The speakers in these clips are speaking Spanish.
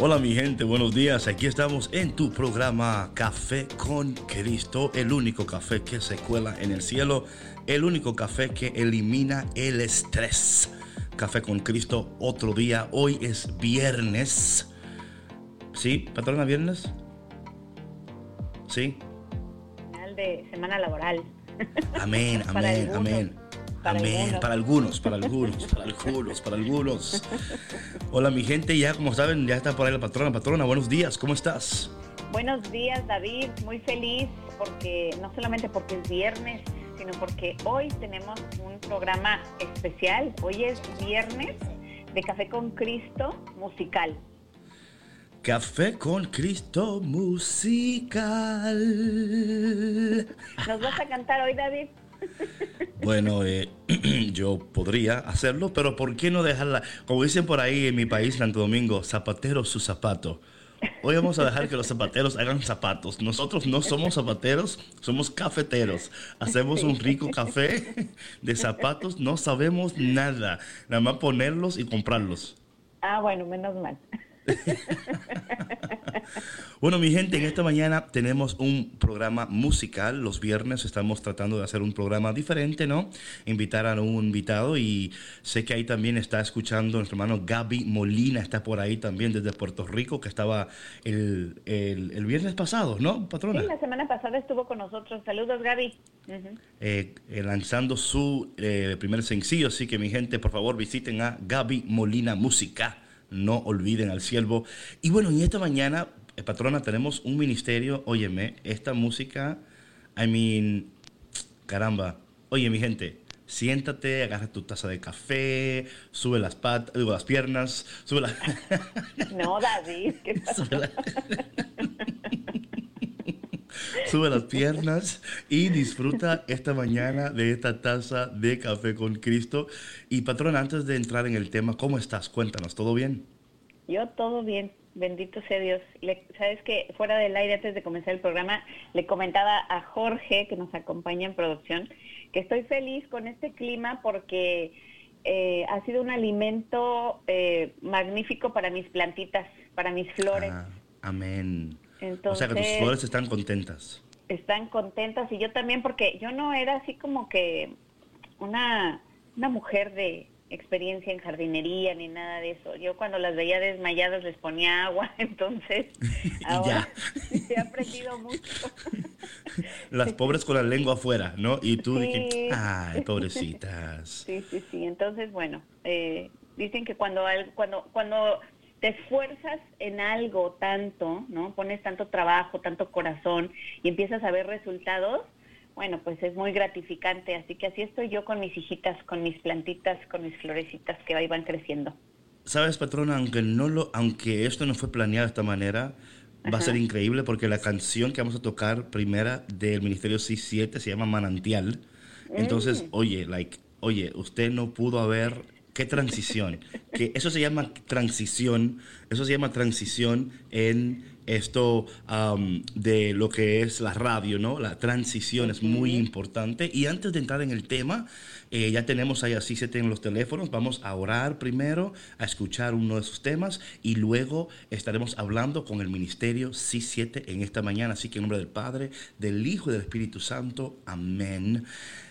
Hola mi gente, buenos días. Aquí estamos en tu programa Café con Cristo, el único café que se cuela en el cielo, el único café que elimina el estrés. Café con Cristo, otro día. Hoy es viernes. ¿Sí, patrona, viernes? ¿Sí? Final de semana laboral. Amén, amén, amén. Amén. Para algunos, para algunos, para algunos, para algunos. Hola, mi gente. Ya, como saben, ya está por ahí la patrona. Patrona, buenos días. ¿Cómo estás? Buenos días, David. Muy feliz porque, no solamente porque es viernes, sino porque hoy tenemos un programa especial. Hoy es viernes de Café con Cristo musical. Café con Cristo musical. ¿Nos vas a cantar hoy, David? Bueno, eh, yo podría hacerlo, pero ¿por qué no dejarla? Como dicen por ahí en mi país, Santo Domingo, zapatero su zapato. Hoy vamos a dejar que los zapateros hagan zapatos. Nosotros no somos zapateros, somos cafeteros. Hacemos un rico café de zapatos, no sabemos nada. Nada más ponerlos y comprarlos. Ah, bueno, menos mal. bueno, mi gente, en esta mañana tenemos un programa musical. Los viernes estamos tratando de hacer un programa diferente, ¿no? Invitar a un invitado y sé que ahí también está escuchando nuestro hermano Gaby Molina, está por ahí también desde Puerto Rico, que estaba el, el, viernes pasado, ¿no, patrona? Sí, la semana pasada estuvo con nosotros. Saludos, Gaby. Eh, eh, lanzando su eh, primer sencillo, así que mi gente, por favor, visiten a Gaby Molina Música no olviden al siervo. Y bueno, y esta mañana, eh, patrona, tenemos un ministerio, óyeme, esta música, I mean, caramba, oye mi gente, siéntate, agarra tu taza de café, sube las patas, digo, las piernas, sube las... No, David, ¿qué pasa? sube las piernas y disfruta esta mañana de esta taza de café con Cristo. Y patrón, antes de entrar en el tema, ¿cómo estás? Cuéntanos, ¿todo bien? Yo todo bien, bendito sea Dios. Sabes que fuera del aire, antes de comenzar el programa, le comentaba a Jorge, que nos acompaña en producción, que estoy feliz con este clima porque eh, ha sido un alimento eh, magnífico para mis plantitas, para mis flores. Ah, amén o sea que tus flores están contentas. Están contentas y yo también porque yo no era así como que una, una mujer de experiencia en jardinería ni nada de eso. Yo cuando las veía desmayadas les ponía agua, entonces ahora he aprendido mucho. Las pobres con la lengua afuera, ¿no? Y tú sí. ay, pobrecitas. Sí, sí, sí. Entonces, bueno, eh, dicen que cuando, cuando, cuando te esfuerzas en algo tanto, ¿no? Pones tanto trabajo, tanto corazón y empiezas a ver resultados, bueno, pues es muy gratificante. Así que así estoy yo con mis hijitas, con mis plantitas, con mis florecitas que ahí van creciendo. Sabes, patrona, aunque no lo, aunque esto no fue planeado de esta manera, va a ser increíble porque la canción que vamos a tocar primera del Ministerio C7 se llama Manantial. Entonces, mm. oye, like, oye, usted no pudo haber qué transición. Que eso se llama transición, eso se llama transición en esto de lo que es la radio, ¿no? La transición es muy importante. Y antes de entrar en el tema, eh, ya tenemos ahí así se tienen los teléfonos. Vamos a orar primero, a escuchar uno de sus temas y luego estaremos hablando con el ministerio C7 en esta mañana. Así que en nombre del Padre, del Hijo y del Espíritu Santo. Amén.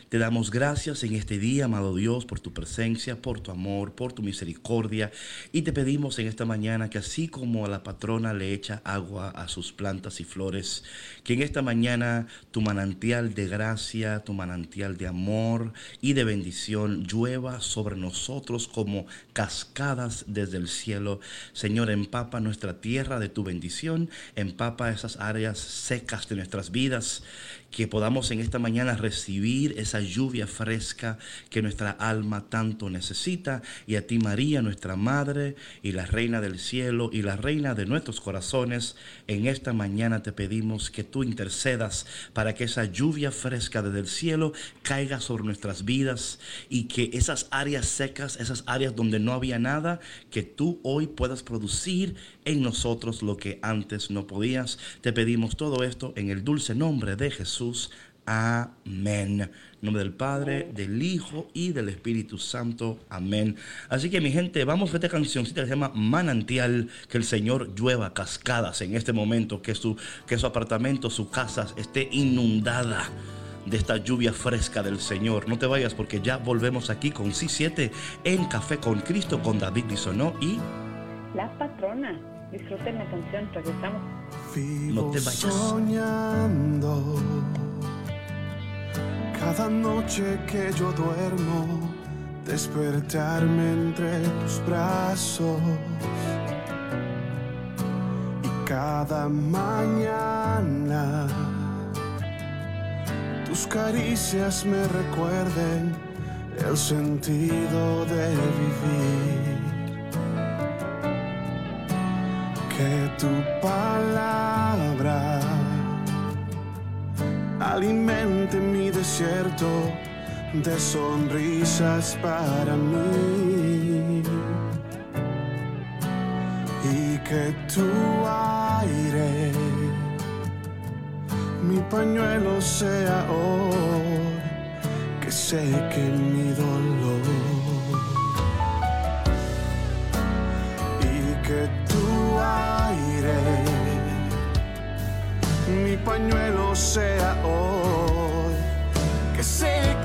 Te damos gracias en este día, amado Dios, por tu presencia, por tu amor, por tu misericordia. Y te pedimos en esta mañana que así como a la patrona le echa agua, a sus plantas y flores. Que en esta mañana tu manantial de gracia, tu manantial de amor y de bendición llueva sobre nosotros como cascadas desde el cielo. Señor, empapa nuestra tierra de tu bendición, empapa esas áreas secas de nuestras vidas que podamos en esta mañana recibir esa lluvia fresca que nuestra alma tanto necesita. Y a ti María, nuestra Madre y la Reina del Cielo y la Reina de nuestros corazones, en esta mañana te pedimos que tú intercedas para que esa lluvia fresca desde el cielo caiga sobre nuestras vidas y que esas áreas secas, esas áreas donde no había nada, que tú hoy puedas producir en nosotros lo que antes no podías. Te pedimos todo esto en el dulce nombre de Jesús. Amén. En nombre del Padre, del Hijo y del Espíritu Santo. Amén. Así que mi gente, vamos a esta cancioncita que se llama Manantial, que el Señor llueva cascadas en este momento, que su, que su apartamento, su casa esté inundada de esta lluvia fresca del Señor. No te vayas porque ya volvemos aquí con C7 en Café con Cristo con David Bisonó y... La patrona. Disfruten la canción, regresamos. no te vayas. soñando cada noche que yo duermo, despertarme entre tus brazos. Y cada mañana tus caricias me recuerden el sentido de vivir. que tu palabra alimente mi desierto de sonrisas para mí. Y que tu aire mi pañuelo sea hoy que seque mi dolor pañuelo sea hoy, que sé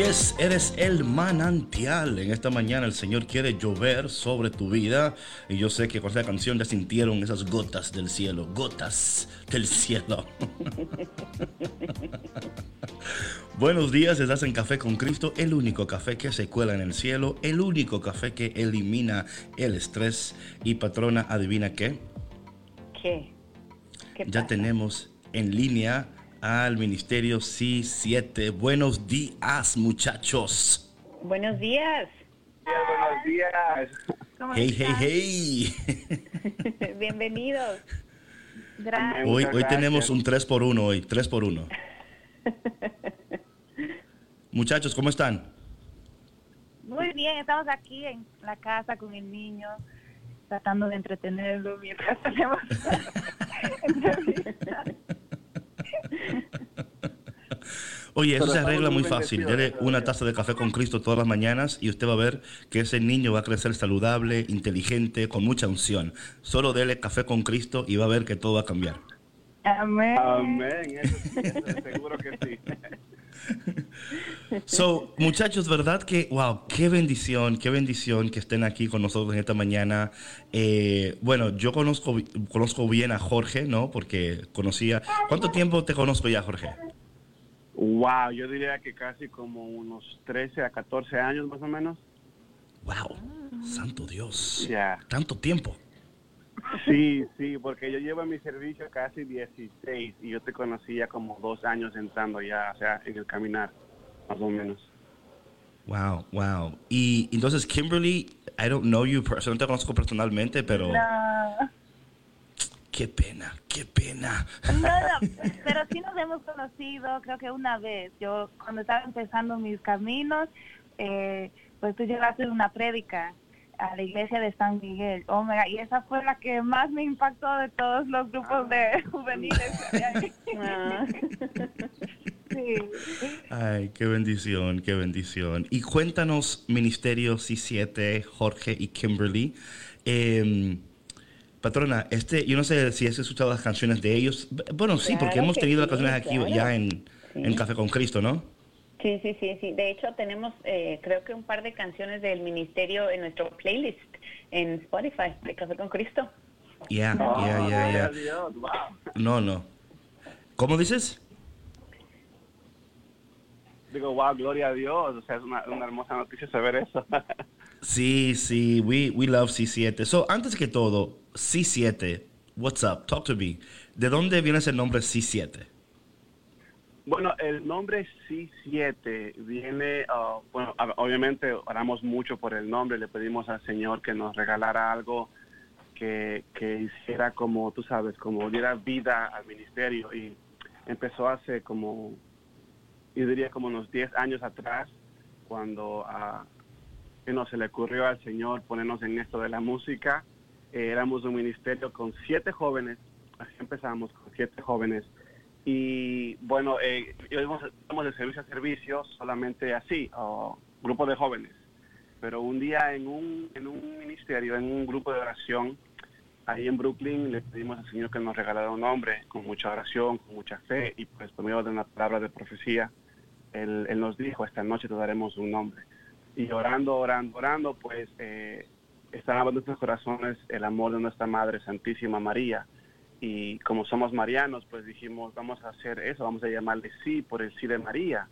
Así es, eres el manantial. En esta mañana el Señor quiere llover sobre tu vida. Y yo sé que con esta canción ya sintieron esas gotas del cielo. Gotas del cielo. Buenos días, estás en Café con Cristo, el único café que se cuela en el cielo, el único café que elimina el estrés. Y patrona, adivina qué. ¿Qué? ¿Qué Ya tenemos en línea al Ministerio C7. Buenos días, muchachos. Buenos días. Buenos días. ¿Cómo Hey, están? hey, hey. Bienvenidos. Gracias. Hoy, hoy tenemos un 3 por 1 hoy, 3 por 1. Muchachos, ¿cómo están? Muy bien, estamos aquí en la casa con el niño, tratando de entretenerlo mientras tenemos. Oye, eso Pero se arregla muy fácil. Dele a una taza de café con Cristo todas las mañanas y usted va a ver que ese niño va a crecer saludable, inteligente, con mucha unción. Solo dele café con Cristo y va a ver que todo va a cambiar. Amén. Amén. Eso sí, eso seguro que sí. So, muchachos, ¿verdad que, wow, qué bendición, qué bendición que estén aquí con nosotros en esta mañana? Eh, bueno, yo conozco, conozco bien a Jorge, ¿no? Porque conocía... ¿Cuánto tiempo te conozco ya, Jorge? Wow, yo diría que casi como unos 13 a 14 años más o menos. Wow, santo Dios. Ya. Tanto tiempo. Sí, sí, porque yo llevo en mi servicio casi 16 y yo te conocía como dos años entrando ya, o sea, en el caminar, más o menos. Wow, wow. Y entonces, Kimberly, I don't know you, no te conozco personalmente, pero No, qué pena, qué pena. no, no, pero sí nos hemos conocido, creo que una vez. Yo, cuando estaba empezando mis caminos, eh, pues tú llegaste una prédica a la iglesia de San Miguel. Oh, my God, y esa fue la que más me impactó de todos los grupos de juveniles. hay ahí. Ah. Sí. Ay, qué bendición, qué bendición. Y cuéntanos, Ministerio C7, Jorge y Kimberly. eh, patrona, este, yo no sé si has escuchado las canciones de ellos. Bueno, sí, porque hemos tenido las sí, canciones aquí claro. ya en, en. Café con Cristo, ¿no? Sí, sí, sí, sí. De hecho, tenemos eh, creo que un par de canciones del ministerio en nuestro playlist en Spotify de Café con Cristo. Ya, ya, ya, gloria ya. a Dios, wow. No, no. ¿Cómo dices? Digo, wow, gloria a Dios, o sea, es una, una hermosa noticia saber eso. Sí, sí, we, we love C7. So, antes que todo, C7, what's up? Talk to me. ¿De dónde viene ese nombre C7? Bueno, el nombre C7 viene, ah, bueno, obviamente oramos mucho por el nombre, le pedimos al Señor que nos regalara algo que, que hiciera como, tú sabes, como diera vida al ministerio y empezó hace como, yo diría como unos 10 años atrás, cuando a se le ocurrió al Señor ponernos en esto de la música. Eh, éramos un ministerio con siete jóvenes, así empezamos, con siete jóvenes. Y bueno, eh, íbamos, de servicio a servicio solamente así, o grupo de jóvenes. Pero un día en un, en un ministerio, en un grupo de oración, ahí en Brooklyn, le pedimos al Señor que nos regalara un nombre con mucha oración, con mucha fe, y pues por medio de una palabra de profecía, él nos dijo, esta noche te daremos un nombre. Y orando, orando, orando, pues eh, estaba en nuestros corazones el amor de nuestra Madre Santísima María. Y como somos marianos, pues dijimos, vamos a hacer eso, vamos a llamarle sí por el sí de María.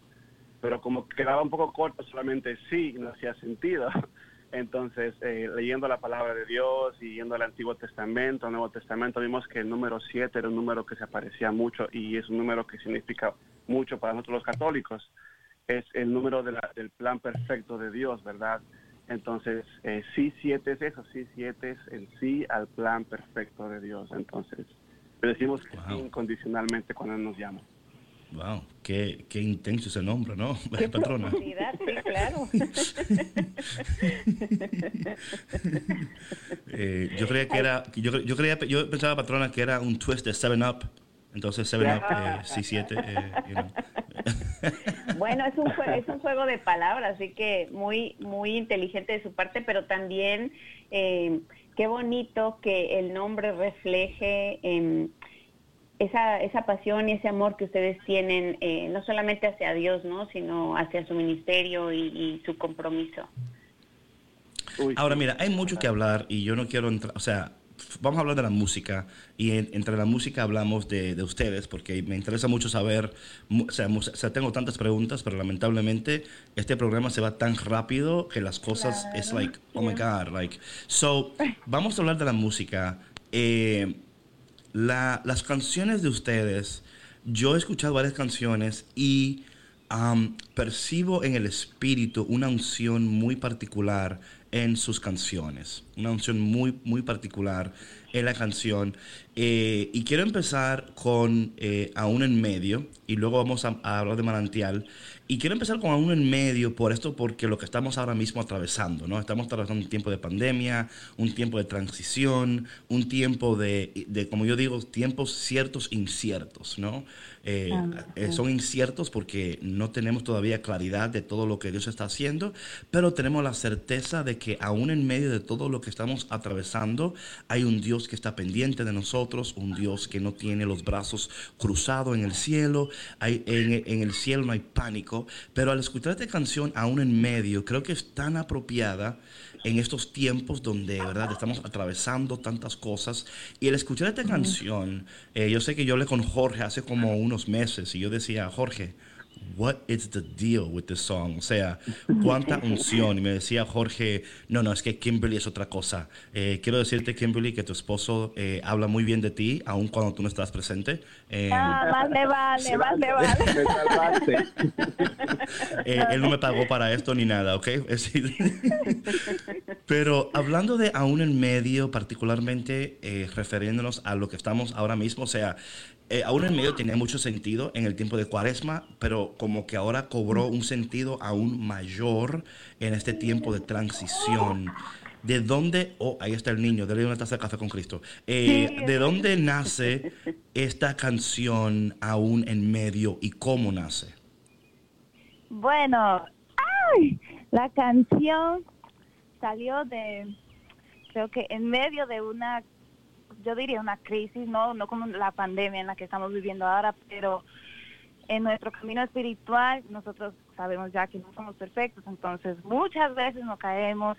Pero como quedaba un poco corto, solamente sí, no hacía sentido. Entonces, eh, leyendo la palabra de Dios y yendo al Antiguo Testamento, Nuevo Testamento, vimos que el número 7 era un número que se aparecía mucho y es un número que significa mucho para nosotros los católicos. Es el número de la- del plan perfecto de Dios, ¿verdad? Entonces, eh, sí, 7 es eso, sí, 7 es el sí al plan perfecto de Dios. Entonces, le decimos que sí Wow. incondicionalmente cuando Él nos llama. Wow, qué, qué intenso ese nombre, ¿no? Qué Patrona. sí, claro. Eh, yo creía que era, yo, yo creía, yo pensaba, patrona, que era un twist de 7-Up. Entonces 7-Up, eh, C7, eh, you know. Bueno, es un, jue- es un juego de palabras, así que muy, muy inteligente de su parte, pero también eh, qué bonito que el nombre refleje em, esa, esa pasión y ese amor que ustedes tienen, eh, no solamente hacia Dios, ¿no? sino hacia su ministerio y, su compromiso. Ahora mira, hay mucho que hablar y yo no quiero entrar, o sea, vamos a hablar de la música y entre la música hablamos de, ustedes porque me interesa mucho saber, o sea, tengo tantas preguntas, pero lamentablemente este programa se va tan rápido que las cosas es like, oh my God, like. So, vamos a hablar de la música. Eh, las canciones de ustedes, yo he escuchado varias canciones y um, percibo en el espíritu una unción muy particular en sus canciones, una unción muy, muy particular en la canción. Eh, y quiero empezar con eh, Aún en Medio, y luego vamos a, hablar de Manantial. Y quiero empezar con Aún en Medio por esto, porque lo que estamos ahora mismo atravesando, ¿no? Estamos atravesando un tiempo de pandemia, un tiempo de transición, un tiempo de, de como yo digo, tiempos ciertos inciertos, ¿no? Eh, eh, son inciertos porque no tenemos todavía claridad de todo lo que Dios está haciendo, pero tenemos la certeza de que aún en medio de todo lo que estamos atravesando, hay un Dios que está pendiente de nosotros, un Dios que no tiene los brazos cruzados en el cielo, hay, en, en el cielo no hay pánico, pero al escuchar esta canción aún en medio, creo que es tan apropiada en estos tiempos donde, ¿verdad?, estamos atravesando tantas cosas. Y el escuchar esta canción, eh, yo sé que yo hablé con Jorge hace como unos meses y yo decía, Jorge, what is the deal with this song? O sea, cuánta unción. Y me decía Jorge, no, no, es que Kimberly es otra cosa. Eh, quiero decirte, Kimberly, que tu esposo eh, habla muy bien de ti, aun cuando tú no estás presente. Eh, ah, más le vale, más le vale. eh, él no me pagó para esto ni nada, ¿ok? Pero hablando de aún en medio, particularmente refiriéndonos a lo que estamos ahora mismo, o sea, eh, aún en medio tenía mucho sentido en el tiempo de Cuaresma, pero como que ahora cobró un sentido aún mayor en este tiempo de transición. ¿De dónde, oh, ahí está el niño, dale una taza de café con Cristo. Eh, ¿De dónde nace esta canción aún en medio y cómo nace? Bueno, ay, la canción salió de, creo que en medio de una yo diría una crisis, no, no como la pandemia en la que estamos viviendo ahora, pero en nuestro camino espiritual nosotros sabemos ya que no somos perfectos, entonces muchas veces nos caemos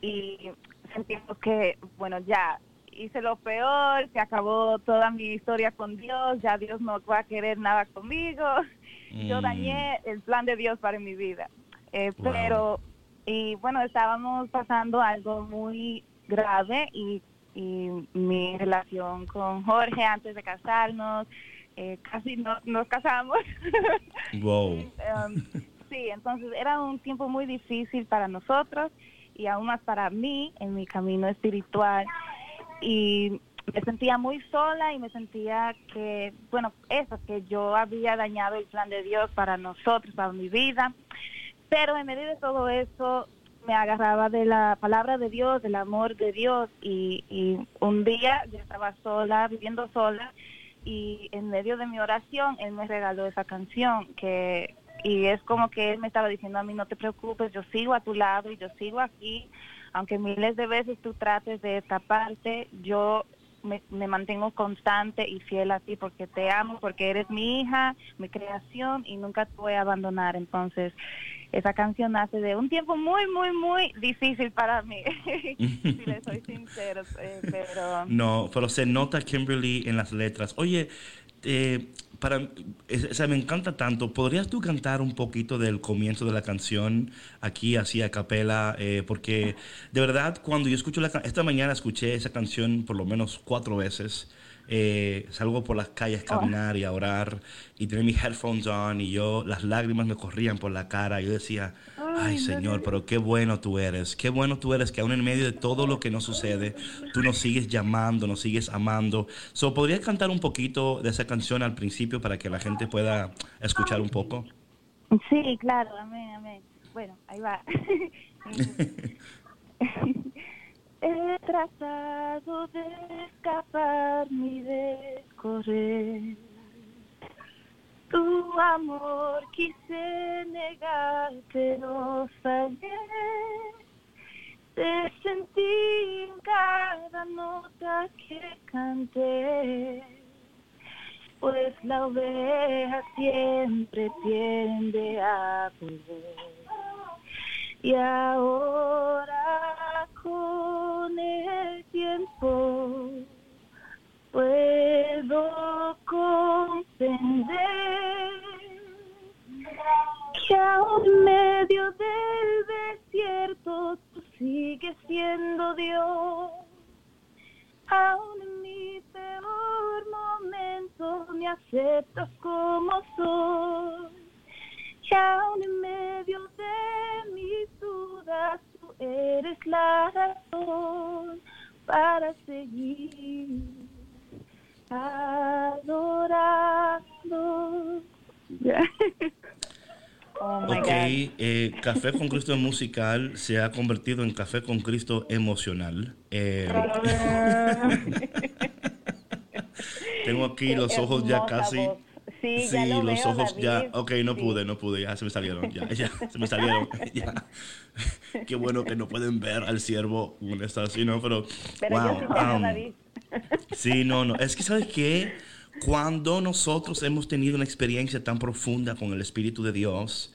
y sentimos que, bueno, ya hice lo peor, se acabó toda mi historia con Dios, ya Dios no va a querer nada conmigo, yo mm. dañé el plan de Dios para mi vida. Eh, pero, y bueno, estábamos pasando algo muy grave y y mi relación con Jorge antes de casarnos, eh, casi no, nos casamos. Wow. Um, sí, entonces era un tiempo muy difícil para nosotros y aún más para mí en mi camino espiritual. Y me sentía muy sola y me sentía que, bueno, eso, que yo había dañado el plan de Dios para nosotros, para mi vida. Pero en medio de todo eso, me agarraba de la palabra de Dios, del amor de Dios y, un día yo estaba sola, viviendo sola y en medio de mi oración él me regaló esa canción que y es como que él me estaba diciendo a mí no te preocupes, yo sigo a tu lado y yo sigo aquí, aunque miles de veces tú trates de escaparte, yo me, me, mantengo constante y fiel a ti porque te amo, porque eres mi hija, mi creación y nunca te voy a abandonar. Entonces, esa canción nace de un tiempo muy, muy, muy difícil para mí, si le soy sincero. Eh, pero... No, pero se nota Kimberly en las letras. Oye, eh, para, o sea, me encanta tanto. ¿Podrías tú cantar un poquito del comienzo de la canción aquí, así a capela? Eh, porque de verdad, cuando yo escucho la esta mañana escuché esa canción por lo menos cuatro veces eh, salgo por las calles a oh. caminar y a orar y tener mis headphones on y yo, las lágrimas me corrían por la cara. Yo decía, ay, Señor, pero qué bueno tú eres, qué bueno tú eres que aún en medio de todo lo que nos sucede, tú nos sigues llamando, nos sigues amando. So, ¿Podrías cantar un poquito de esa canción al principio para que la gente pueda escuchar un poco? Sí, claro, amén, amén. Bueno, ahí va. He tratado de escapar correr. Tu amor quise negar, pero fallé. Te sentí en cada nota que canté. pues la oveja siempre tiende a perder. Y ahora con el tiempo puedo comprender que aún medio del desierto tú sigues siendo Dios. Aún en mi peor momento me aceptas como soy. Y aún en medio de mis dudas tú eres la razón para seguir adorando. Oh my Ok, God. eh, Café con Cristo musical se ha convertido en Café con Cristo emocional. Eh, tengo aquí los ojos ya casi. voz. Sí, ya lo los veo, ojos ya. David. Ok, no Sí. pude, no pude, ya se me salieron. Ya, ya, se me salieron. Ya. Qué bueno que no pueden ver al siervo con así, ¿no? Pero. Pero wow, yo sí um, David. Sí, no, no. Es que, ¿sabes qué? Cuando nosotros hemos tenido una experiencia tan profunda con el Espíritu de Dios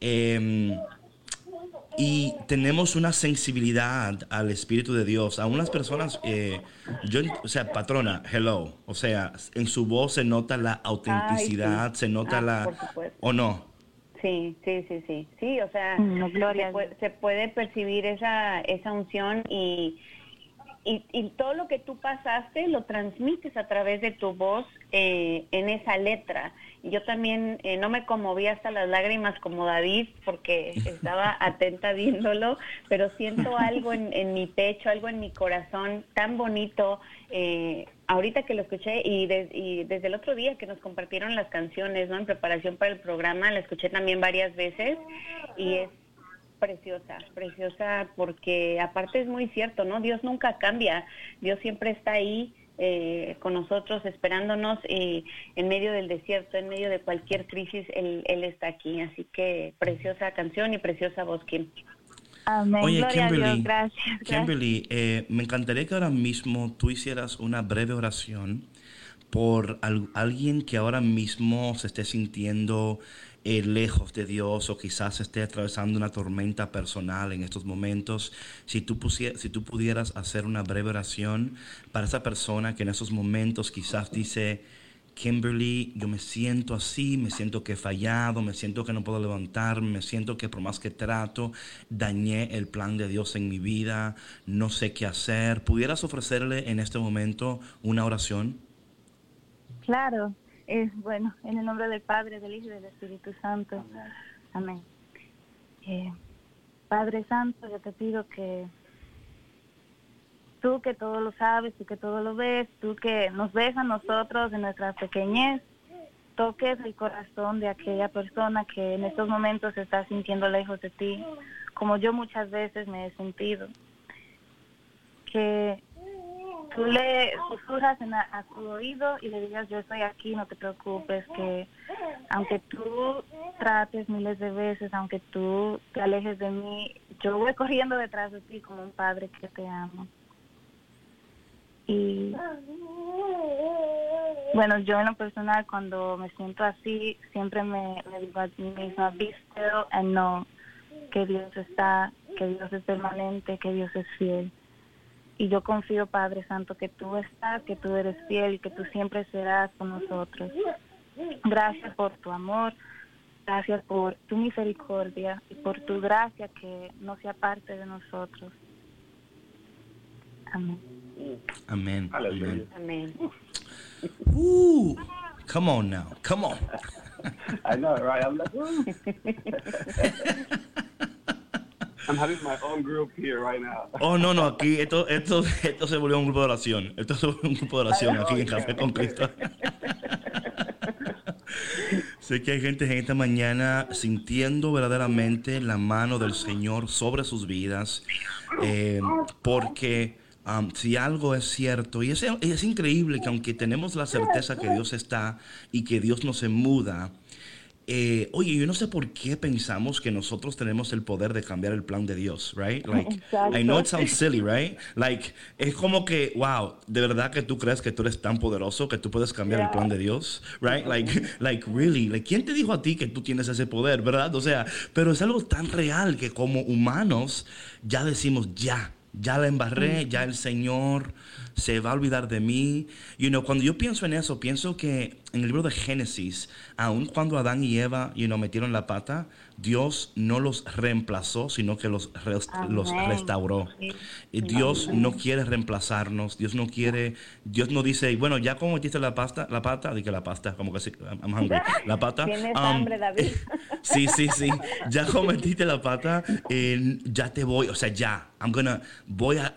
em, y tenemos una sensibilidad al Espíritu de Dios, a unas personas, eh, yo, o sea, patrona, hello, o sea, en su voz se nota la autenticidad, se nota Ah, la... por supuesto. ¿O no? Sí, sí, sí, sí. Sí, o sea, Mm, gloria se, puede, se puede percibir esa, esa unción y, y, y todo lo que tú pasaste lo transmites a través de tu voz eh, en esa letra. Y Yo también eh, no me conmoví hasta las lágrimas como David porque estaba atenta viéndolo, pero siento algo en, en mi pecho, algo en mi corazón tan bonito. eh, ahorita que lo escuché y, de- y desde el otro día que nos compartieron las canciones, ¿no? En preparación para el programa, la escuché también varias veces y es preciosa, preciosa porque aparte es muy cierto, ¿no? Dios nunca cambia, Dios siempre está ahí eh, con nosotros esperándonos y en medio del desierto, en medio de cualquier crisis, Él, él está aquí. Así que preciosa canción y preciosa voz, Kim. Amén. Oye, Gloria a Kimberly, Dios. Gracias. gracias. Kimberly, eh, me encantaría que ahora mismo tú hicieras una breve oración por al- alguien que ahora mismo se esté sintiendo eh, lejos de Dios o quizás esté atravesando una tormenta personal en estos momentos. Si tú, si tú pudieras hacer una breve oración para esa persona que en esos momentos quizás dice, Kimberly, yo me siento así, me siento que he fallado, me siento que no puedo levantarme, me siento que por más que trato, dañé el plan de Dios en mi vida, no sé qué hacer. ¿Pudieras ofrecerle en este momento una oración? Claro, es bueno, en el nombre del Padre, del Hijo y del Espíritu Santo. Amén. Eh, Padre Santo, yo te pido que tú que todo lo sabes, tú que todo lo ves, tú que nos ves a nosotros en nuestra pequeñez, toques el corazón de aquella persona que en estos momentos está sintiendo lejos de ti, como yo muchas veces me he sentido. Que tú le susurras en a, su oído y le digas yo estoy aquí, no te preocupes, que aunque tú trates miles de veces, aunque tú te alejes de mí, yo voy corriendo detrás de ti como un padre que te ama. Y bueno, yo en lo personal cuando me siento así, siempre me, me digo a mí misma, be still and know que Dios está, que Dios es permanente, que Dios es fiel. Y yo confío, Padre Santo, que tú estás, que tú eres fiel y que tú siempre serás con nosotros. Gracias por tu amor, gracias por tu misericordia y por tu gracia que no sea parte de nosotros. Amén. Amén. Amén. Amén. Ooh, come on now, come on. I know, right? I'm like. I'm having my own group here right now. Oh, no, no, aquí esto, esto, esto se volvió un grupo de oración. Esto se volvió un grupo de oración aquí en Café con Cristo. sé que hay gente en esta mañana sintiendo verdaderamente la mano del Señor sobre sus vidas, eh, porque um, si algo es cierto, y es, es increíble que aunque tenemos la certeza que Dios está y que Dios no se muda, eh, oye, yo no sé por qué pensamos que nosotros tenemos el poder de cambiar el plan de Dios, right? Like, I know it sounds silly, right? Like, es como que, wow, de verdad que tú crees que tú eres tan poderoso que tú puedes cambiar el plan de Dios, right? Like, like, really, like, ¿quién te dijo a ti que tú tienes ese poder, verdad? O sea, pero es algo tan real que como humanos ya decimos, ya, ya la embarré, ya el Señor se va a olvidar de mí. You know, cuando yo pienso en eso, pienso que en el libro de Génesis, aun cuando Adán y Eva, you know, metieron la pata, Dios no los reemplazó, sino que los, los restauró. Y Dios no quiere reemplazarnos, Dios no quiere, Dios no dice, bueno, ya como metiste la pasta, la pata, di que la pasta, como que sí, I'm hungry, la pata. Tienes um, hambre, David. sí, sí, sí, ya como metiste la pata, eh, ya te voy, o sea, ya, I'm gonna, voy a,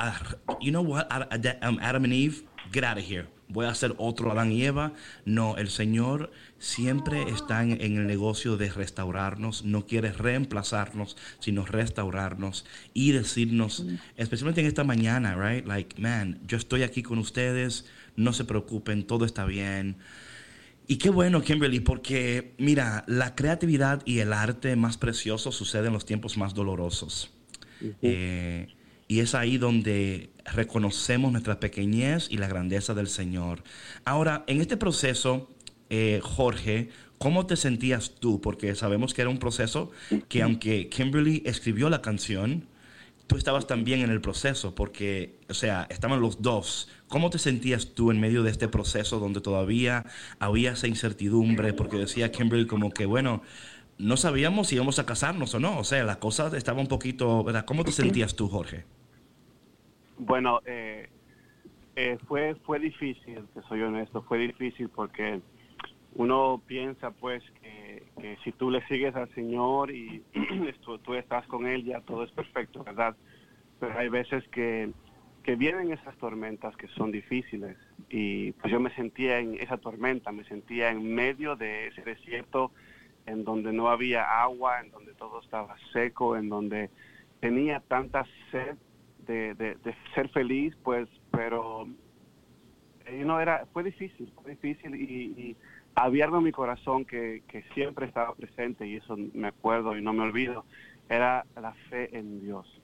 you know what, Adam and Eve, get out of here voy a hacer otro Adán y Eva. No, el Señor siempre está en, el negocio de restaurarnos, no quiere reemplazarnos, sino restaurarnos y decirnos, especialmente en esta mañana, right? Like, man, yo estoy aquí con ustedes, no se preocupen, todo está bien. Y qué bueno, Kimberly, porque mira, la creatividad y el arte más precioso suceden en los tiempos más dolorosos. Y es ahí donde reconocemos nuestra pequeñez y la grandeza del Señor. Ahora, en este proceso, eh, Jorge, ¿cómo te sentías tú? Porque sabemos que era un proceso que aunque Kimberly escribió la canción, tú estabas también en el proceso, porque, o sea, estaban los dos. ¿Cómo te sentías tú en medio de este proceso donde todavía había esa incertidumbre? Porque decía Kimberly como que, bueno, no sabíamos si íbamos a casarnos o no. O sea, la cosa estaba un poquito, ¿verdad? ¿Cómo te sentías tú, Jorge? Bueno, eh, eh, fue, fue difícil, que soy honesto, fue difícil porque uno piensa pues que, si tú le sigues al Señor y tú, estás con Él, ya todo es perfecto, ¿verdad? Pero hay veces que, que vienen esas tormentas que son difíciles y pues yo me sentía en esa tormenta, me sentía en medio de ese desierto en donde no había agua, en donde todo estaba seco, en donde tenía tanta sed de, ser feliz, pues, pero eh, no era, fue difícil, fue difícil y, y mi corazón que, siempre estaba presente y eso me acuerdo y no me olvido, era la fe en Dios.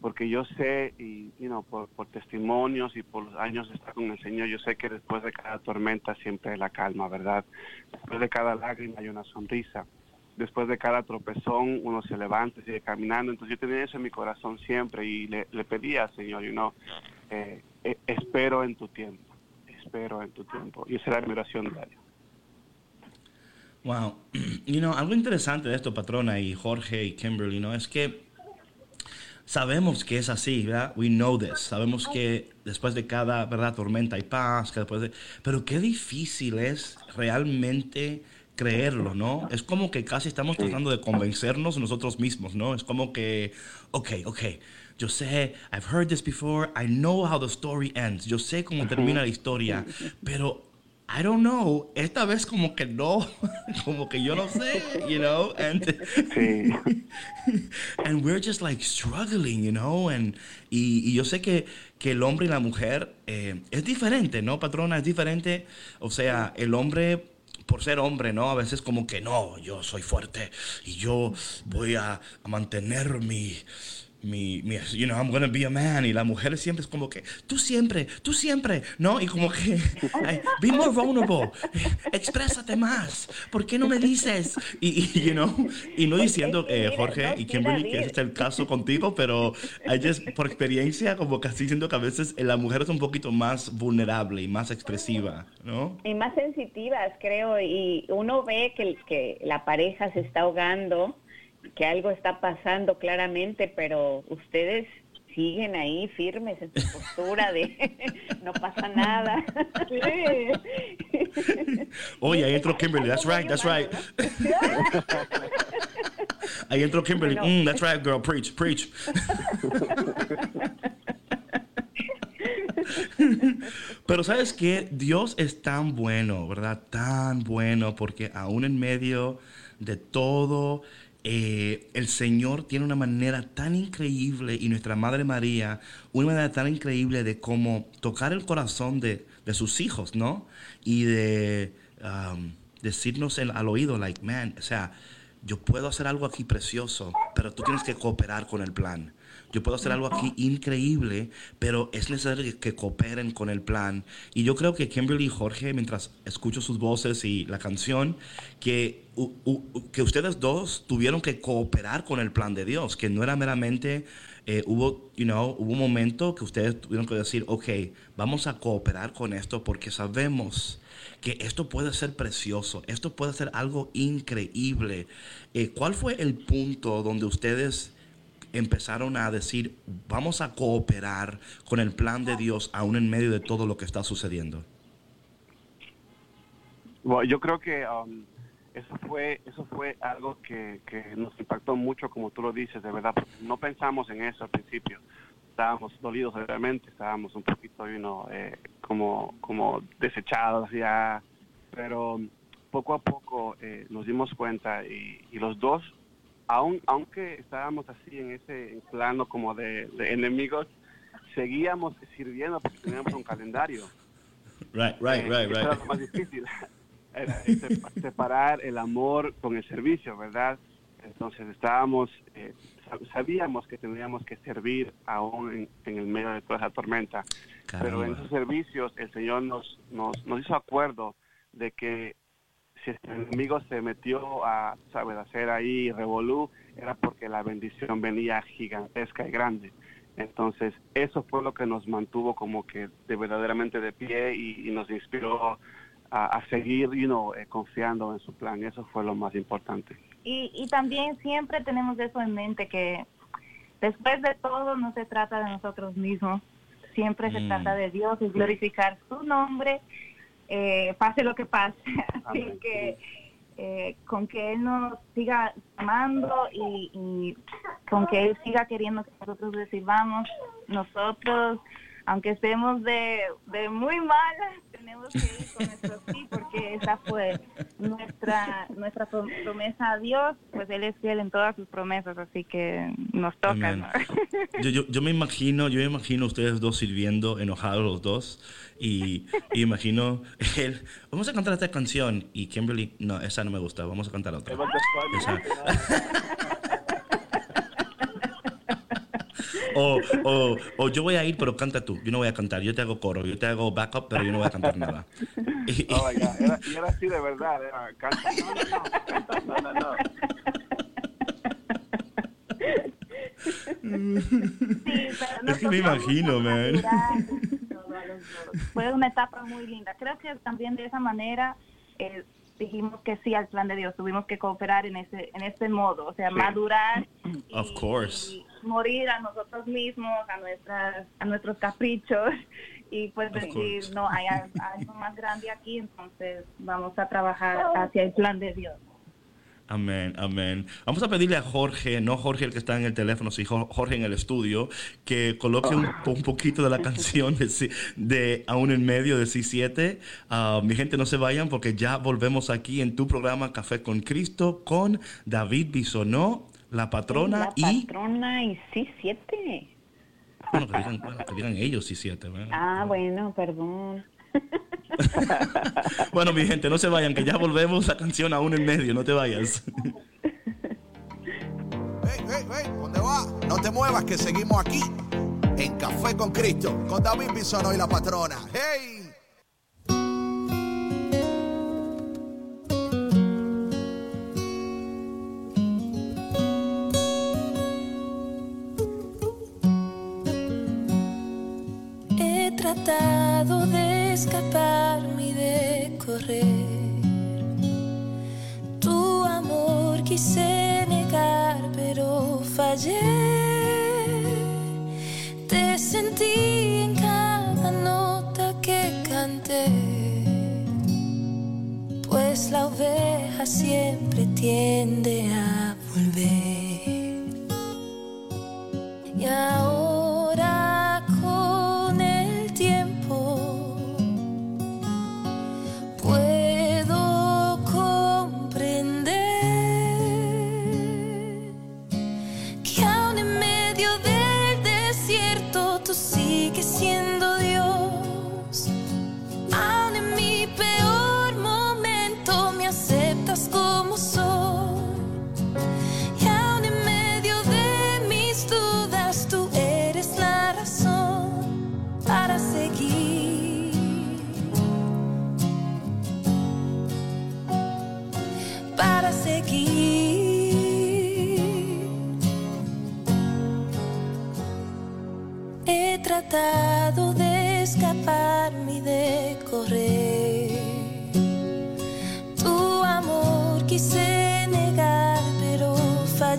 Porque yo sé, y you por, por testimonios y por los años de estar con el Señor, yo sé que después de cada tormenta siempre hay la calma, ¿verdad? Después de cada lágrima hay una sonrisa después de cada tropezón uno se levanta y sigue caminando. Entonces yo tenía eso en mi corazón siempre y le, pedía al Señor, you know, eh, eh, espero en tu tiempo, espero en tu tiempo. Y esa era mi oración diaria. Wow. You know, algo interesante de esto, patrona, y Jorge y Kimberly, ¿no? Es que sabemos que es así, ¿verdad? We know this. Sabemos que después de cada, ¿verdad? Tormenta hay paz, que después de... Pero qué difícil es realmente creerlo, ¿no? Es como que casi estamos tratando de convencernos nosotros mismos, ¿no? Es como que, ok, ok, yo sé, I've heard this before, I know how the story ends, yo sé cómo termina la historia, pero I don't know, esta vez como que no, como que yo no sé, you know, and, and we're just like struggling, you know, and, y, yo sé que, que, el hombre y la mujer eh, es diferente, ¿no, patrona? Es diferente, o sea, el hombre por ser hombre, ¿no? A veces como que no, yo soy fuerte y yo voy a, mantener mi, mi, mi, you know, I'm gonna be a man. Y la mujer siempre es como que, tú siempre, tú siempre, ¿no? Y como que, be more vulnerable, exprésate más, ¿por qué no me dices? Y, you know, y no diciendo, eh, Jorge y Kimberly, que ese es el caso contigo, pero just, por experiencia, como así siento que a veces la mujer es un poquito más vulnerable y más expresiva, ¿no? Y más sensitivas, creo, y uno ve que, que la pareja se está ahogando que algo está pasando claramente, pero ustedes siguen ahí firmes en su postura de no pasa nada. Oye, ahí entró Kimberly, that's right, that's right. Ahí entró Kimberly, mm, that's right, girl, preach, preach. Pero sabes que Dios es tan bueno, ¿verdad? Tan bueno, porque aún en medio de todo eh, el Señor tiene una manera tan increíble y nuestra Madre María una manera tan increíble de cómo tocar el corazón de, sus hijos, ¿no? Y de, um, decirnos al oído, like, man, o sea, yo puedo hacer algo aquí precioso, pero tú tienes que cooperar con el plan. Yo puedo hacer algo aquí increíble, pero es necesario que cooperen con el plan. Y yo creo que Kimberly y Jorge, mientras escucho sus voces y la canción, que, que ustedes dos tuvieron que cooperar con el plan de Dios, que no era meramente, eh, hubo, you know, hubo un momento que ustedes tuvieron que decir, ok, vamos a cooperar con esto porque sabemos que esto puede ser precioso, esto puede ser algo increíble. Eh, ¿Cuál fue el punto donde ustedes empezaron a decir, vamos a cooperar con el plan de Dios aún en medio de todo lo que está sucediendo? Yo creo que um, eso fue eso fue algo que, nos impactó mucho, como tú lo dices, de verdad. No pensamos en eso al principio. Estábamos dolidos, realmente, estábamos un poquito, you eh, como, como desechados ya. Pero poco a poco eh, nos dimos cuenta y los dos aun, aunque estábamos así en ese plano como de, enemigos, seguíamos sirviendo porque teníamos un calendario. Right, right, right, right. Era lo más difícil, era separar el amor con el servicio, ¿verdad? Entonces estábamos, eh, sabíamos que teníamos que servir aún en, el medio de toda esa tormenta. Pero en esos servicios el Señor nos, nos, nos hizo acuerdo de que si el enemigo se metió a, ¿sabes?, hacer ahí revolú, era porque la bendición venía gigantesca y grande. Entonces, eso fue lo que nos mantuvo como que de verdaderamente de pie y, nos inspiró a, seguir, you know, eh, confiando en su plan. Eso fue lo más importante. Y, y también siempre tenemos eso en mente, que después de todo no se trata de nosotros mismos, siempre se mm. trata de Dios y glorificar su nombre eh, pase lo que pase. Así que eh, con que Él nos siga amando y, con que Él siga queriendo que nosotros le sirvamos, nosotros, aunque estemos de, de muy malas, tenemos que ir con nuestro sí, porque esa fue nuestra nuestra promesa a Dios, pues Él es fiel en todas sus promesas, así que nos toca. Yo, yo, yo, me imagino, yo me imagino ustedes dos sirviendo, enojados los dos, y, imagino él, vamos a cantar esta canción, y Kimberly, no, esa no me gusta, vamos a cantar otra. O, o, o, yo voy a ir, pero canta tú. Yo no voy a cantar. Yo te hago coro, yo te hago backup, pero yo no voy a cantar nada. Y, oh, era, era así de verdad. Era, canta, no, no, no, no, no. es que me imagino, man. Fue una etapa muy linda. Creo que también de esa manera eh, dijimos que sí al plan de Dios. Tuvimos que cooperar en ese en este modo, o sea, madurar. of course morir a nosotros mismos, a nuestras, a nuestros caprichos y pues decir, no, hay algo más grande aquí, entonces vamos a trabajar hacia el plan de Dios. Amén, amén. Vamos a pedirle a Jorge, no Jorge el que está en el teléfono, sino Jorge en el estudio, que coloque un, poquito de la canción de, de, Aún en medio de C7. Ah, mi gente, no se vayan porque ya volvemos aquí en tu programa Café con Cristo con David Bisonó la patrona la y... patrona y sí, siete. Bueno, que digan, que digan ellos sí, siete. Ah, bueno, perdón. bueno, mi gente, no se vayan, que ya volvemos la canción aún en medio, no te vayas. Hey, hey, hey, ¿dónde va? No te muevas, que seguimos aquí en Café con Cristo, con David Bisono y la patrona. ¡Hey!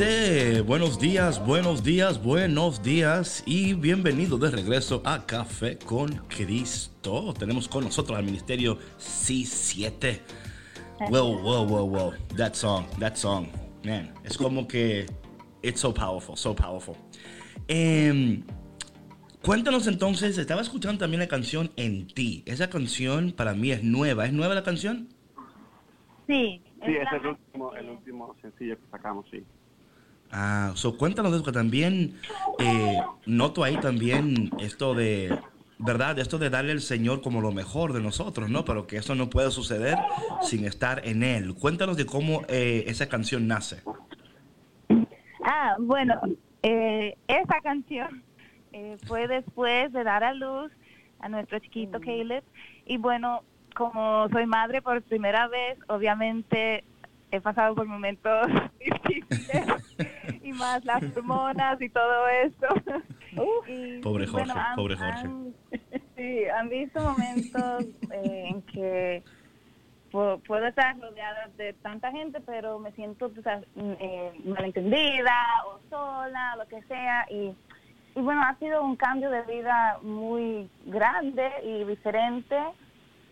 Buenos días, buenos días, buenos días y bienvenido de regreso a Café con Cristo. Tenemos con nosotros al ministerio C7. Wow, wow, wow, wow. That song, that song. Man, es como que it's so powerful, so powerful. Em, cuéntanos entonces, estaba escuchando también la canción En ti. Esa canción para mí es nueva. ¿Es nueva la canción? Sí. Sí, es el último, el último sencillo que sacamos, sí. Ah, so cuéntanos de eso, que también eh, noto ahí también esto de, ¿verdad? Esto de darle al Señor como lo mejor de nosotros, ¿no? Pero que eso no puede suceder sin estar en Él. Cuéntanos de cómo eh, esa canción nace. Ah, bueno, eh, esa canción eh, fue después de dar a luz a nuestro chiquito Caleb. Y bueno, como soy madre por primera vez, obviamente he pasado por momentos difíciles y más las hormonas y todo eso. Y, Pobre bueno, Jorge, han- pobre Jorge. han- sí, han visto momentos eh, en que pu- puedo estar rodeada de tanta gente, pero me siento mm, eh, malentendida o sola, lo que sea. Y, y bueno, ha sido un cambio de vida muy grande y diferente.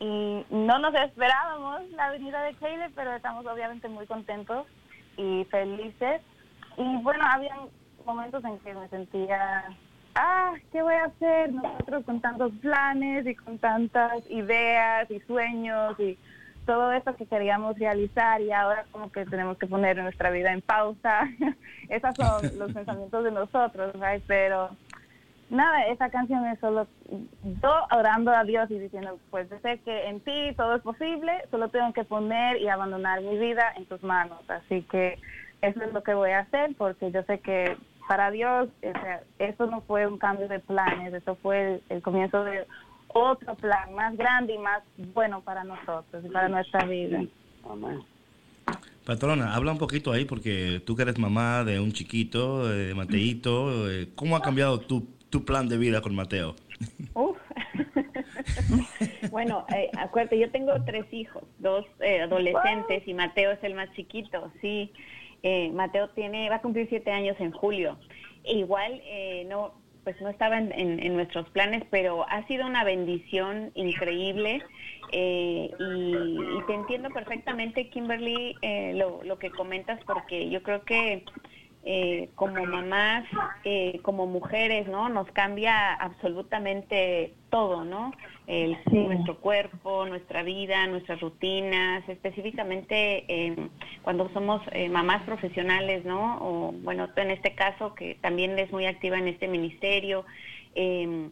Y no nos esperábamos la venida de Caleb, pero estamos obviamente muy contentos y felices. Y bueno, habían momentos en que me sentía, ah, ¿qué voy a hacer? Nosotros con tantos planes y con tantas ideas y sueños y todo eso que queríamos realizar y ahora como que tenemos que poner nuestra vida en pausa. Esos son los pensamientos de nosotros, right? Pero nada, esa canción es solo yo orando a Dios y diciendo, pues sé que en ti todo es posible, solo tengo que poner y abandonar mi vida en tus manos. Así que eso es lo que voy a hacer porque yo sé que para Dios o sea, eso no fue un cambio de planes, eso fue el, el comienzo de otro plan más grande y más bueno para nosotros y para nuestra vida. Amén. Patrona, habla un poquito ahí porque tú que eres mamá de un chiquito, de Mateito, eh, ¿cómo ha cambiado tu, tu plan de vida con Mateo? Uf. bueno, eh, acuérdate, yo tengo tres hijos, dos eh, adolescentes y Mateo es el más chiquito, sí. Eh, Mateo tiene, va a cumplir siete años en julio. E igual, eh, no, pues no estaba en, en- nuestros planes, pero ha sido una bendición increíble eh, y, y te entiendo perfectamente, Kimberly, eh, lo, lo que comentas, porque yo creo que eh, como mamás, eh, como mujeres, ¿no? Nos cambia absolutamente todo, ¿no? El, Nuestro cuerpo, nuestra vida, nuestras rutinas, específicamente eh, cuando somos eh, mamás profesionales, ¿no? O bueno, en este caso que también eres muy activa en este ministerio. eh,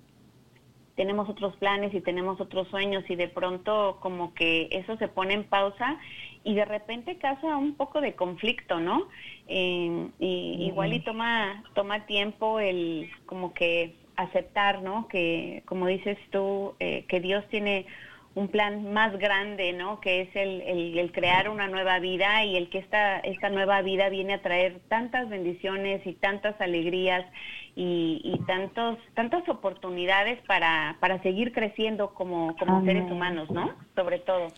tenemos otros planes y tenemos otros sueños y de pronto como que eso se pone en pausa y de repente causa un poco de conflicto, ¿no? Eh, y igual y toma toma tiempo el como que aceptar, ¿no? Que como dices tú eh, que Dios tiene un plan más grande, ¿no? Que es el, el- el crear una nueva vida y el que esta, esta nueva vida viene a traer tantas bendiciones y tantas alegrías y, y tantos, tantas oportunidades para, para seguir creciendo como, como Amén. seres humanos, ¿no? Sobre todo.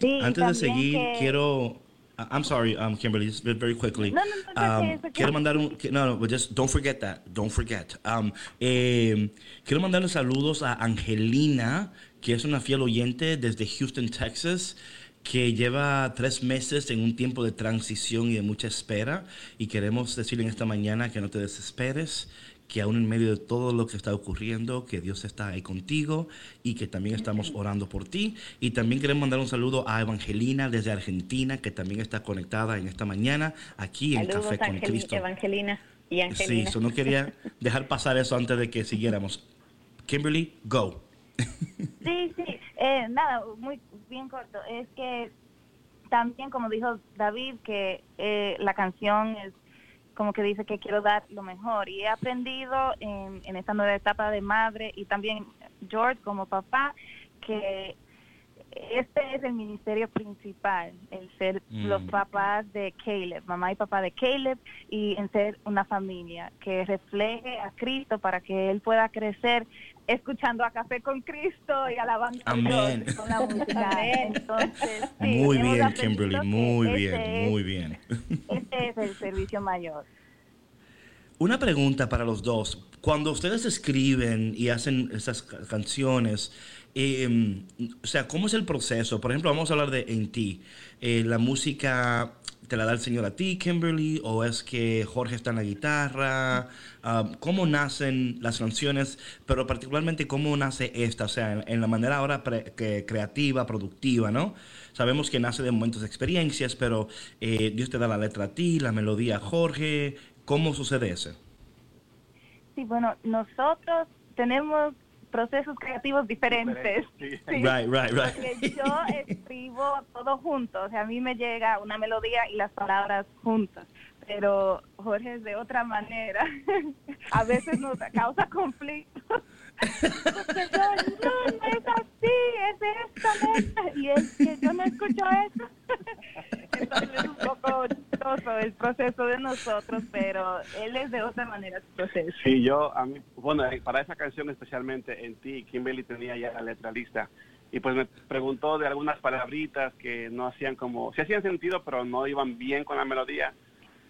Sí, Antes de seguir, que- quiero. I'm sorry, um, Kimberly, just very- quickly. No, no, no, Um, okay. Quiero mandar un. No, no, but just don't forget that. Don't forget. Um, eh, quiero mandarle saludos a Angelina, que es una fiel oyente desde Houston, Texas, que lleva tres meses en un tiempo de transición y de mucha espera. Y queremos decirle en esta mañana que no te desesperes, que aún en medio de todo lo que está ocurriendo, que Dios está ahí contigo y que también estamos orando por ti. Y también queremos mandar un saludo a Evangelina desde Argentina, que también está conectada en esta mañana aquí en Saludos, Café con Angeli- Cristo. Evangelina y Sí, Angelina. so no quería dejar pasar eso antes de que siguiéramos. Kimberly, go. Sí, sí, eh, nada, muy bien corto. Es que también, como dijo David, que eh, la canción es como que dice que quiero dar lo mejor. Y he aprendido en, en esta nueva etapa de madre y también George como papá que este es el ministerio principal, el ser Mm. los papás de Caleb, mamá y papá de Caleb, y en ser una familia que refleje a Cristo para que él pueda crecer escuchando a Café con Cristo y alabando a Amén. Dios con la música. Amén. Entonces, sí, muy bien, Kimberly, muy ese bien, muy bien. Este es el servicio mayor. Una pregunta para los dos. Cuando ustedes escriben y hacen esas ca- canciones, eh, o sea, ¿cómo es el proceso? Por ejemplo, vamos a hablar de En ti. Eh, ¿La música te la da el Señor a ti, Kimberly? ¿O es que Jorge está en la guitarra? Ah, ¿Cómo nacen las canciones? Pero particularmente, ¿cómo nace esta? O sea, en, en la manera ahora pre- que- creativa, productiva, ¿no? Sabemos que nace de momentos de experiencias, pero eh, Dios te da la letra a ti, la melodía a Jorge. ¿Cómo sucede eso? Sí, bueno, nosotros tenemos procesos creativos diferentes. Sí. Sí. Right, right, right. Porque yo escribo todo junto, o sea, a mí me llega una melodía y las palabras juntas, pero Jorge es de otra manera. A veces nos causa conflicto. Porque yo, no, no es así, es esta letra. Y es que yo no escucho eso. Entonces es un poco chistoso el proceso de nosotros, pero él es de otra manera su proceso. Sí, yo, a mí, bueno, eh, para esa canción especialmente en ti, Kimberly tenía ya la letra lista. Y pues me preguntó de algunas palabritas que no hacían como, sí hacían sentido, pero no iban bien con la melodía.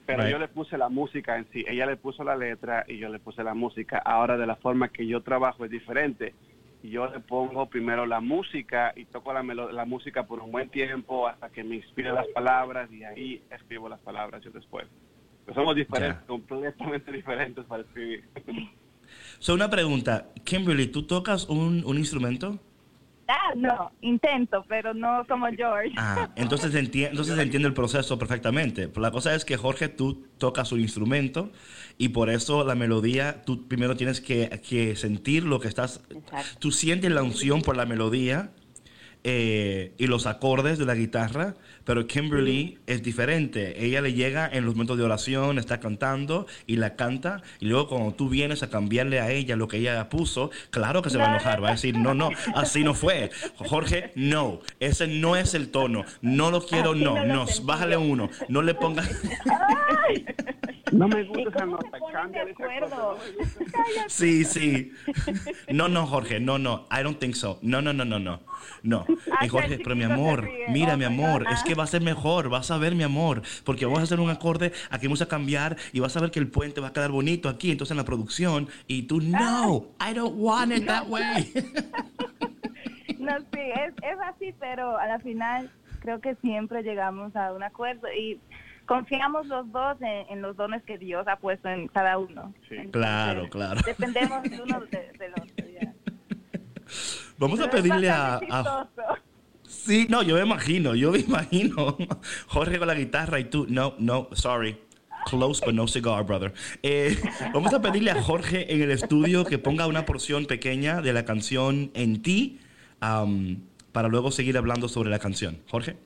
Pero Right. yo le puse la música en sí. Ella le puso la letra y yo le puse la música. Ahora de la forma que yo trabajo es diferente. Yo le pongo primero la música y toco la, melo- la música por un buen tiempo hasta que me inspire las palabras y ahí escribo las palabras yo después. Pues somos diferentes, completamente diferentes para escribir. So, una pregunta. Kimberly, ¿tú tocas un, un instrumento? Ah, no, intento, pero no como George. Ah, entonces, enti- entonces entiendo el proceso perfectamente. La cosa es que, Jorge, tú tocas un instrumento y por eso la melodía, tú primero tienes que, que sentir lo que estás... Exacto. Tú sientes la unción por la melodía eh, y los acordes de la guitarra, pero Kimberly es diferente. Ella le llega en los momentos de oración, está cantando y la canta, y luego cuando tú vienes a cambiarle a ella lo que ella puso, claro que se va a enojar, va a decir, no, no, así no fue. Jorge, no, ese no es el tono, no lo quiero, no, no bájale uno, no le pongas... No me ¿Y gusta esa nota, ponen de esa cosa, acuerdo? no. Sí, sí. No, no, Jorge, no, no. I don't think so. No, no, no, no, no. No. Y Hasta Jorge, pero mi amor, mira, Oh mi my amor, es que va a ser mejor, vas a ver, mi amor, porque vamos a hacer un acorde, aquí vamos a cambiar y vas a ver que el puente va a quedar bonito aquí, entonces en la producción, y tú, no, I don't want it that way. No, sí, es, es así, pero a la final creo que siempre llegamos a un acuerdo y confiamos los dos en, en los dones que Dios ha puesto en cada uno. Sí. Entonces, Claro, claro. Dependemos de uno de- del otro. ya. Vamos a Pero pedirle a, a. Sí, no, yo me imagino, yo me imagino. Jorge con la guitarra y tú, no, no, sorry. Close but no cigar, brother. Eh, vamos a pedirle a Jorge en el estudio que ponga una porción pequeña de la canción En ti am, para luego seguir hablando sobre la canción. Jorge.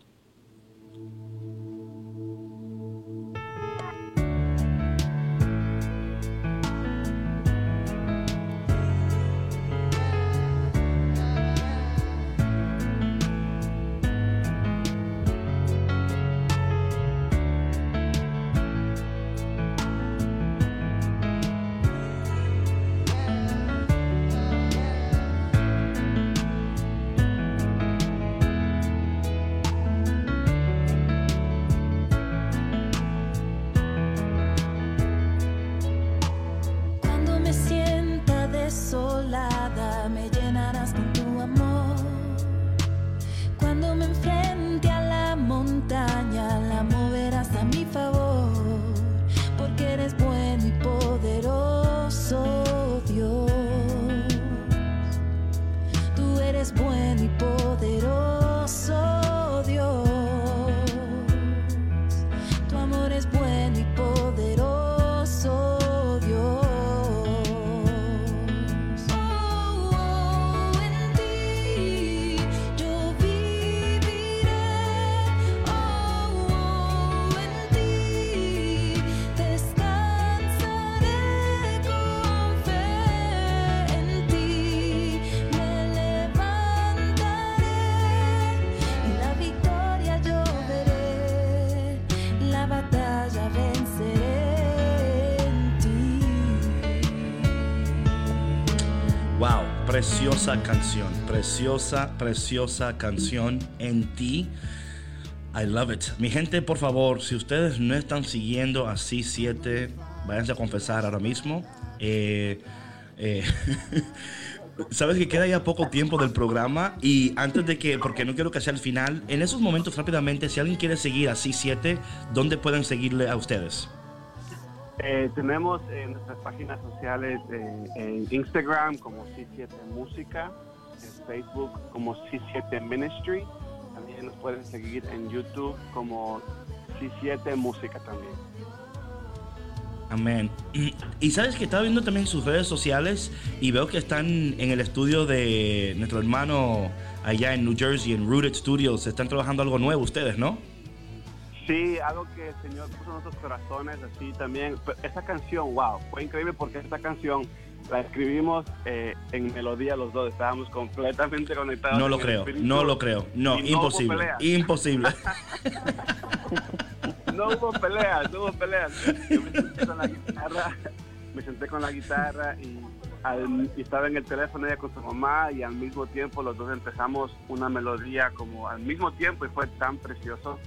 Preciosa canción, preciosa, preciosa canción en ti. I love it. Mi gente, por favor, si ustedes no están siguiendo a C7, váyanse a confesar ahora mismo. Eh, eh, Sabes que queda ya poco tiempo del programa y antes de que, porque no quiero que sea el final, en esos momentos rápidamente, si alguien quiere seguir a C7, ¿dónde pueden seguirle a ustedes? Eh, tenemos en nuestras páginas sociales eh, en Instagram como C7 Música, en Facebook como C7 Ministry. También nos pueden seguir en YouTube como C7 Música también. Amén. Y sabes que estaba viendo también sus redes sociales y veo que están en el estudio de nuestro hermano allá en New Jersey, en Rooted Studios. Están trabajando algo nuevo ustedes, ¿no? Sí, algo que el Señor puso en nuestros corazones, así también. Esta canción, wow, fue increíble porque esta canción la escribimos eh, en melodía los dos, estábamos completamente conectados. No lo creo, espíritu. no lo creo. No, imposible. pelea. Imposible. No hubo peleas, no hubo peleas. Yo me senté con la guitarra, me senté con la guitarra y, al- y estaba en el teléfono ella con su mamá y al mismo tiempo los dos empezamos una melodía como al mismo tiempo y fue tan precioso.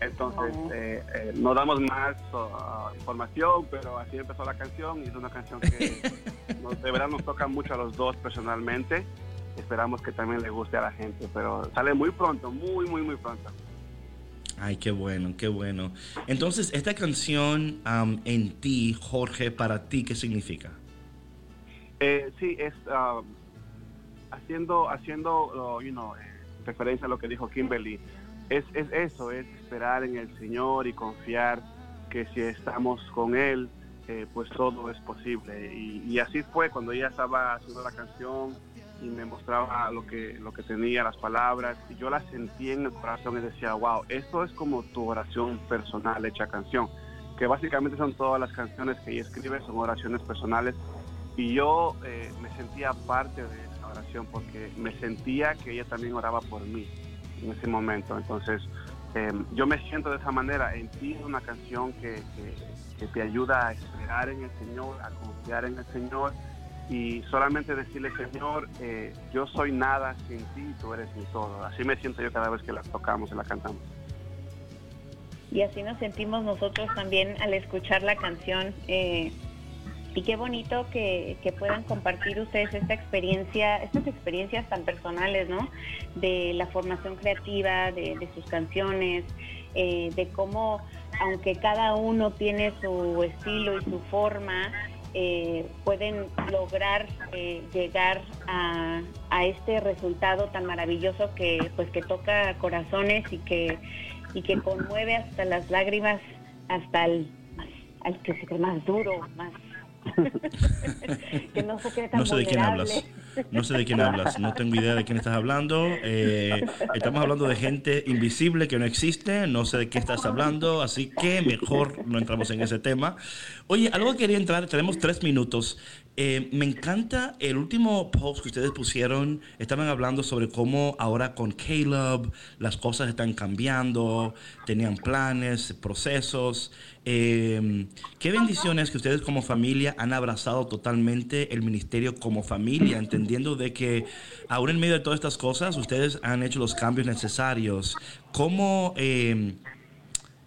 Entonces, Oh. eh, eh, no damos más uh, información, pero así empezó la canción y es una canción que nos, de verdad nos toca mucho a los dos personalmente. Esperamos que también le guste a la gente, pero sale muy pronto, muy, muy, muy pronto. Ay, qué bueno, qué bueno. Entonces, esta canción am, en ti, Jorge, para ti, ¿qué significa? Eh, sí, es ah, haciendo, haciendo uh, you know, eh, referencia a lo que dijo Kimberly. Es, es eso, es esperar en el Señor y confiar que si estamos con Él, eh, pues todo es posible. Y, y así fue cuando ella estaba haciendo la canción y me mostraba lo que, lo que tenía, las palabras, y yo las sentí en el corazón y decía, wow, esto es como tu oración personal hecha canción, que básicamente son todas las canciones que ella escribe, son oraciones personales y yo eh, me sentía parte de esa oración porque me sentía que ella también oraba por mí en ese momento. Entonces, eh, yo me siento de esa manera. En ti es una canción que, que- que te ayuda a esperar en el Señor, a confiar en el Señor y solamente decirle, Señor, eh, yo soy nada sin ti, tú eres mi todo. Así me siento yo cada vez que la tocamos y la cantamos. Y así nos sentimos nosotros también al escuchar la canción. eh, y qué bonito que, que puedan compartir ustedes esta experiencia, estas experiencias tan personales, ¿no? De la formación creativa, de, sus canciones, eh, de cómo, aunque cada uno tiene su estilo y su forma, eh, pueden lograr eh, llegar a, a este resultado tan maravilloso que pues que toca corazones y que y que conmueve hasta las lágrimas hasta el al que se cree más duro más que no se cree tan No sé de quién hablas. No sé de quién hablas. No tengo idea de quién estás hablando. Eh, estamos hablando de gente invisible que no existe. No sé de qué estás hablando. Así que mejor no entramos en ese tema. Oye, algo que quería entrar. Tenemos tres minutos. Eh, me encanta el último post que ustedes pusieron. Estaban hablando sobre cómo ahora con Caleb las cosas están cambiando. Tenían planes, procesos. Eh, qué bendiciones que ustedes como familia han abrazado totalmente el ministerio como familia, entendiendo de que aún en medio de todas estas cosas ustedes han hecho los cambios necesarios. ¿Cómo, eh,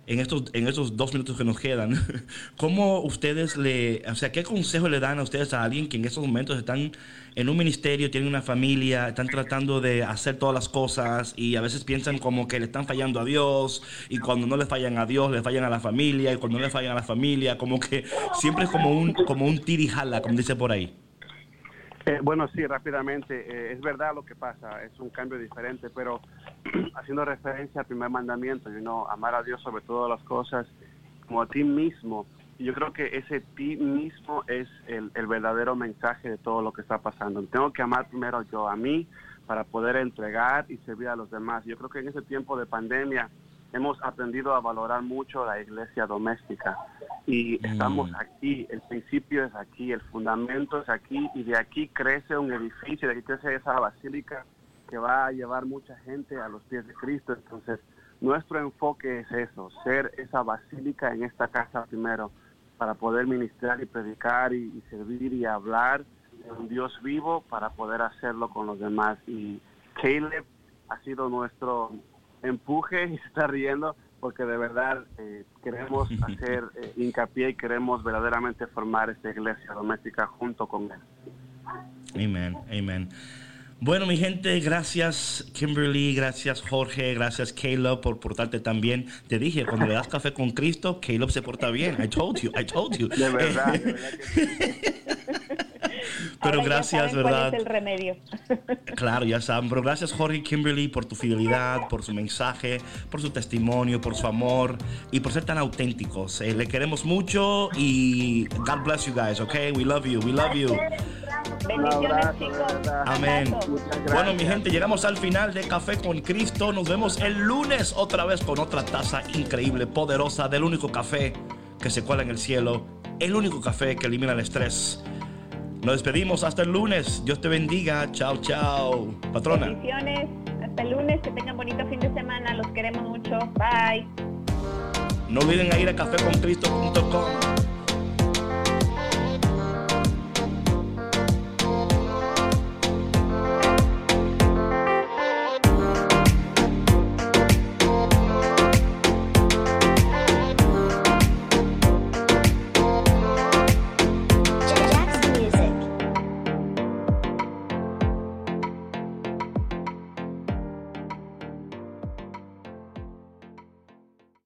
en estos, en estos dos minutos que nos quedan, cómo ustedes le, o sea, qué consejo le dan a ustedes a alguien que en estos momentos están en un ministerio, tienen una familia, están tratando de hacer todas las cosas y a veces piensan como que le están fallando a Dios y cuando no le fallan a Dios, le fallan a la familia y cuando no le fallan a la familia, como que siempre es como un, como un tirijala, como dice por ahí. Eh, bueno, sí, rápidamente. eh, es verdad lo que pasa, es un cambio diferente, pero haciendo referencia al primer mandamiento, you know, amar a Dios sobre todas las cosas, como a ti mismo. Yo creo que ese ti mismo es el, el verdadero mensaje de todo lo que está pasando. Tengo que amar primero yo a mí para poder entregar y servir a los demás. Yo creo que en ese tiempo de pandemia hemos aprendido a valorar mucho la iglesia doméstica y estamos aquí, el principio es aquí, el fundamento es aquí y de aquí crece un edificio, de aquí crece esa basílica que va a llevar mucha gente a los pies de Cristo. Entonces, nuestro enfoque es eso, ser esa basílica en esta casa primero para poder ministrar y predicar y, y servir y hablar de un Dios vivo para poder hacerlo con los demás. Y Caleb ha sido nuestro empuje y se está riendo porque de verdad eh, queremos hacer eh, hincapié y queremos verdaderamente formar esta iglesia doméstica junto con él. Amen, amen. Bueno, mi gente, gracias Kimberly, gracias Jorge, gracias Caleb por portarte tan bien. Te dije, cuando le das café con Cristo, Caleb se porta bien. I told you, I told you. De verdad, de verdad que sí. Pero Ahora ya gracias, saben ¿verdad? ¿Cuál es el remedio? Claro, ya saben, pero gracias Jorge y Kimberly por tu fidelidad, por su mensaje, por su testimonio, por su amor y por ser tan auténticos. Eh, le queremos mucho y God bless you guys, okay? We love you, we love you. Bendiciones, chicos. Amén. Bueno, mi gente, llegamos al final de Café con Cristo. Nos vemos el lunes otra vez con otra taza increíble, poderosa, del único café que se cuela en el cielo, el único café que elimina el estrés. Nos despedimos hasta el lunes. Dios te bendiga. Chao, chao. Patrona. Bendiciones. Hasta el lunes. Que tengan bonito fin de semana. Los queremos mucho. Bye. No olviden ir a caféconcristo.com.